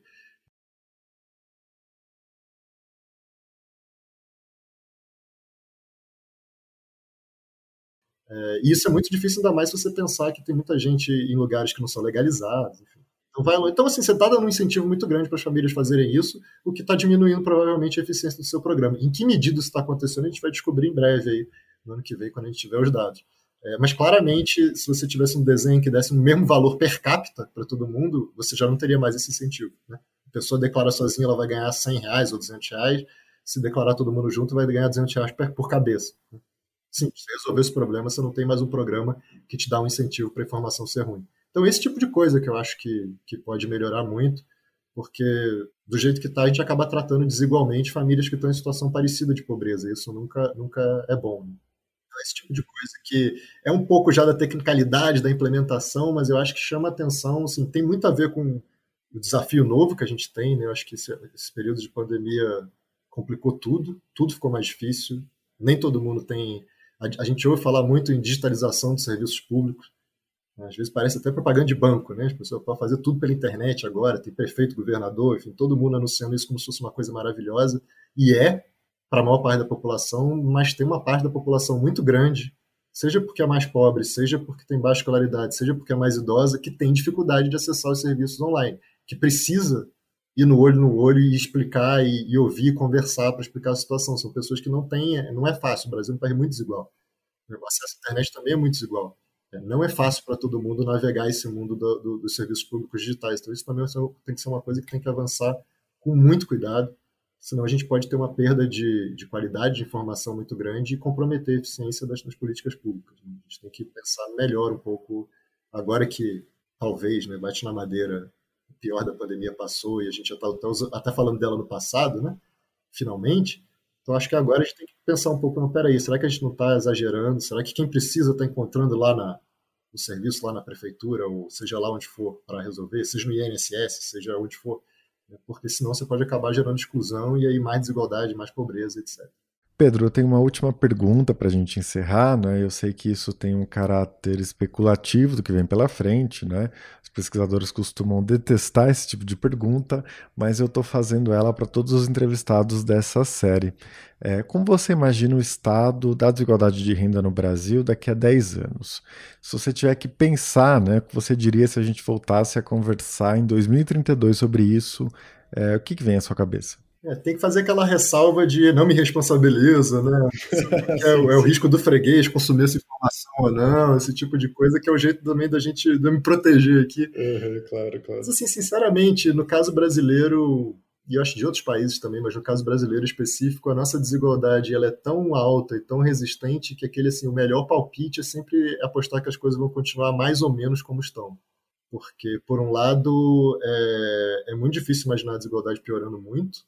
A: É, e isso é muito difícil, ainda mais se você pensar que tem muita gente em lugares que não são legalizados. Enfim. Então, vai, então, assim, você está dando um incentivo muito grande para as famílias fazerem isso, o que está diminuindo provavelmente a eficiência do seu programa. Em que medida isso está acontecendo, a gente vai descobrir em breve aí, no ano que vem, quando a gente tiver os dados. É, mas claramente, se você tivesse um desenho que desse o mesmo valor per capita para todo mundo, você já não teria mais esse incentivo. Né? A pessoa declara sozinha, ela vai ganhar 100 reais ou 200 reais. Se declarar todo mundo junto, vai ganhar 200 reais por cabeça. Né? Sim, se resolver esse problema, você não tem mais um programa que te dá um incentivo para a informação ser ruim. Então, esse tipo de coisa que eu acho que, que pode melhorar muito, porque do jeito que está, a gente acaba tratando desigualmente famílias que estão em situação parecida de pobreza. Isso nunca, nunca é bom. Né? Esse tipo de coisa que é um pouco já da tecnicalidade da implementação, mas eu acho que chama atenção, assim, tem muito a ver com o desafio novo que a gente tem, né? Eu acho que esse, esse período de pandemia complicou tudo, tudo ficou mais difícil, nem todo mundo tem. A, a gente ouve falar muito em digitalização dos serviços públicos, às vezes parece até propaganda de banco, né? As pessoas podem fazer tudo pela internet agora, tem prefeito, governador, enfim, todo mundo anunciando isso como se fosse uma coisa maravilhosa. E é, para a maior parte da população, mas tem uma parte da população muito grande, seja porque é mais pobre, seja porque tem baixa escolaridade, seja porque é mais idosa, que tem dificuldade de acessar os serviços online, que precisa ir no olho no olho e explicar e, e ouvir conversar para explicar a situação. São pessoas que não têm, não é fácil, o Brasil é um país muito desigual. O acesso à internet também é muito desigual. É, não é fácil para todo mundo navegar esse mundo do, do, dos serviços públicos digitais. Então, isso também tem que ser uma coisa que tem que avançar com muito cuidado, senão a gente pode ter uma perda de, de qualidade de informação muito grande e comprometer a eficiência das, das políticas públicas. Né? A gente tem que pensar melhor um pouco, agora que talvez, né, bate na madeira, o pior da pandemia passou e a gente já está até falando dela no passado, né? finalmente, então acho que agora a gente tem que pensar um pouco, não, peraí, será que a gente não está exagerando? Será que quem precisa está encontrando lá na, no serviço, lá na prefeitura, ou seja lá onde for, para resolver, seja no INSS, seja onde for? Porque senão você pode acabar gerando exclusão e aí mais desigualdade, mais pobreza, etc.
B: Pedro, eu tenho uma última pergunta para a gente encerrar, né? Eu sei que isso tem um caráter especulativo do que vem pela frente, né? Os pesquisadores costumam detestar esse tipo de pergunta, mas eu estou fazendo ela para todos os entrevistados dessa série. É, como você imagina o estado da desigualdade de renda no Brasil daqui a 10 anos? Se você tiver que pensar, né, o que você diria se a gente voltasse a conversar em 2032 sobre isso, é, o que, que vem à sua cabeça?
A: É, tem que fazer aquela ressalva de não me responsabiliza, né? é, [laughs] é, o risco do freguês consumir essa informação ou não, esse tipo de coisa, que é o jeito também da gente de me proteger aqui.
B: Uhum, claro, claro.
A: Mas, assim, sinceramente, no caso brasileiro, e eu acho de outros países também, mas no caso brasileiro específico, a nossa desigualdade ela é tão alta e tão resistente que aquele assim, o melhor palpite é sempre apostar que as coisas vão continuar mais ou menos como estão. Porque, por um lado, é, é muito difícil imaginar a desigualdade piorando muito?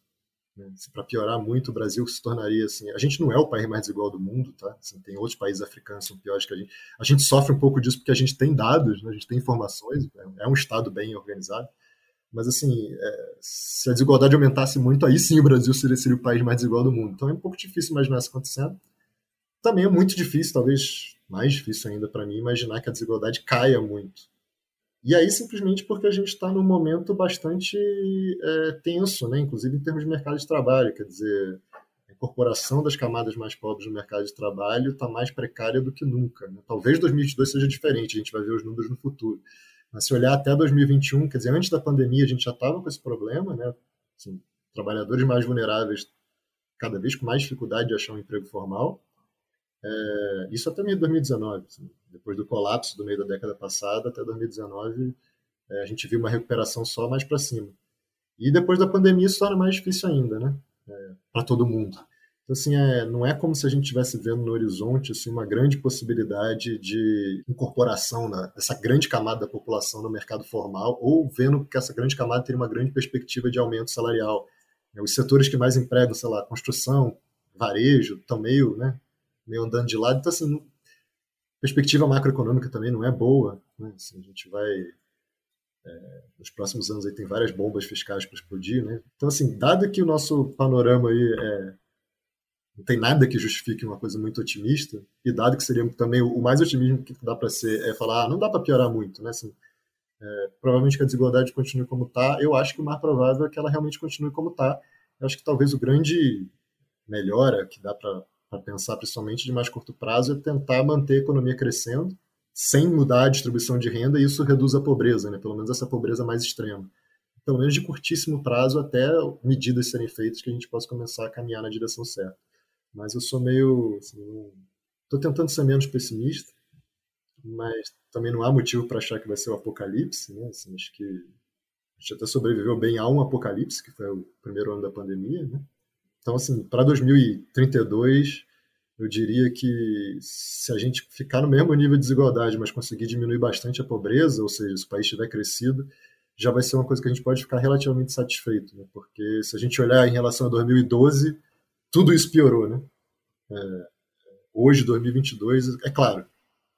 A: Para piorar muito, o Brasil se tornaria assim. A gente não é o país mais desigual do mundo, tá? Assim, tem outros países africanos que são piores que a gente. A gente sofre um pouco disso porque a gente tem dados, né? a gente tem informações, é um Estado bem organizado. Mas, assim, é, se a desigualdade aumentasse muito, aí sim o Brasil seria, seria o país mais desigual do mundo. Então é um pouco difícil imaginar isso acontecendo. Também é muito difícil, talvez mais difícil ainda para mim, imaginar que a desigualdade caia muito. E aí, simplesmente porque a gente está num momento bastante é, tenso, né? inclusive em termos de mercado de trabalho. Quer dizer, a incorporação das camadas mais pobres no mercado de trabalho está mais precária do que nunca. Né? Talvez 2022 seja diferente, a gente vai ver os números no futuro. Mas se olhar até 2021, quer dizer, antes da pandemia a gente já estava com esse problema, né? Assim, trabalhadores mais vulneráveis cada vez com mais dificuldade de achar um emprego formal. É, isso até meio de 2019, assim, depois do colapso do meio da década passada até 2019, é, a gente viu uma recuperação só mais para cima. E depois da pandemia isso torna mais difícil ainda, né? É, para todo mundo. Então, assim, é, não é como se a gente estivesse vendo no horizonte assim, uma grande possibilidade de incorporação né, dessa grande camada da população no mercado formal, ou vendo que essa grande camada tem uma grande perspectiva de aumento salarial. Os setores que mais empregam, sei lá, construção, varejo, estão meio né, meio andando de lado. Então, assim, perspectiva macroeconômica também não é boa. Né? Assim, a gente vai. É, nos próximos anos aí tem várias bombas fiscais para explodir. Né? Então, assim, dado que o nosso panorama aí é, não tem nada que justifique uma coisa muito otimista, e dado que seria também o mais otimismo que dá para ser é falar, ah, não dá para piorar muito, né? Assim, é, provavelmente que a desigualdade continue como está. Eu acho que o mais provável é que ela realmente continue como está. Eu acho que talvez o grande melhora que dá para para pensar principalmente de mais curto prazo, é tentar manter a economia crescendo sem mudar a distribuição de renda e isso reduz a pobreza, né? pelo menos essa pobreza mais extrema. Pelo menos de curtíssimo prazo até medidas serem feitas que a gente possa começar a caminhar na direção certa. Mas eu sou meio. Estou assim, tentando ser menos pessimista, mas também não há motivo para achar que vai ser o apocalipse. Né? Assim, acho que a gente até sobreviveu bem a um apocalipse, que foi o primeiro ano da pandemia. Né? Então, assim, para 2032, eu diria que se a gente ficar no mesmo nível de desigualdade, mas conseguir diminuir bastante a pobreza, ou seja, se o país tiver crescido, já vai ser uma coisa que a gente pode ficar relativamente satisfeito, né? porque se a gente olhar em relação a 2012, tudo isso piorou, né? É, hoje, 2022, é claro,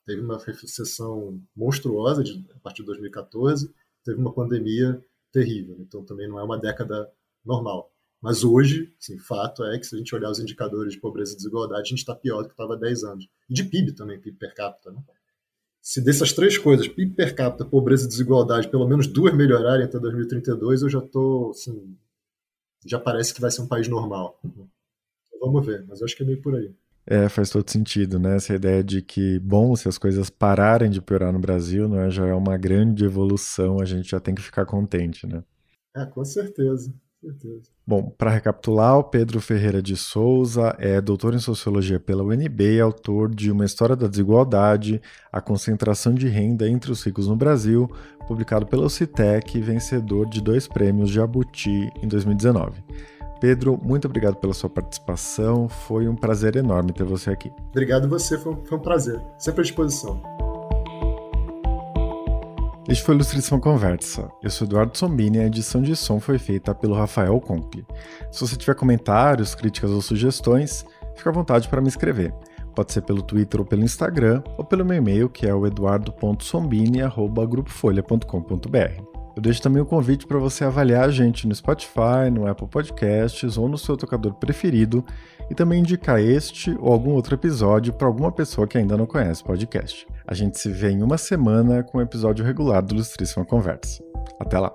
A: teve uma recessão monstruosa de, a partir de 2014, teve uma pandemia terrível, então também não é uma década normal. Mas hoje, sim, fato é que se a gente olhar os indicadores de pobreza e desigualdade, a gente está pior do que estava há 10 anos. E de PIB também, PIB per capita. Né? Se dessas três coisas, PIB per capita, pobreza e desigualdade, pelo menos duas melhorarem até 2032, eu já estou, assim, já parece que vai ser um país normal. Então, vamos ver, mas eu acho que é meio por aí.
B: É, faz todo sentido, né? Essa ideia de que, bom, se as coisas pararem de piorar no Brasil, não é, já é uma grande evolução, a gente já tem que ficar contente, né?
A: É, com certeza.
B: Bom, para recapitular, o Pedro Ferreira de Souza é doutor em Sociologia pela UNB e autor de Uma História da Desigualdade, a concentração de renda entre os ricos no Brasil, publicado pela Citec e vencedor de dois prêmios Jabuti em 2019. Pedro, muito obrigado pela sua participação, foi um prazer enorme ter você aqui.
A: Obrigado você, foi um, foi um prazer, sempre à disposição.
B: Este foi o Ilustração Conversa. Eu sou Eduardo Sombini e a edição de som foi feita pelo Rafael Conkle. Se você tiver comentários, críticas ou sugestões, fique à vontade para me escrever. Pode ser pelo Twitter ou pelo Instagram, ou pelo meu e-mail, que é o eduardo.sombini.grupofolha.com.br. Eu deixo também o convite para você avaliar a gente no Spotify, no Apple Podcasts ou no seu tocador preferido e também indicar este ou algum outro episódio para alguma pessoa que ainda não conhece o podcast. A gente se vê em uma semana com o um episódio regular do Ilustríssima Conversa. Até lá!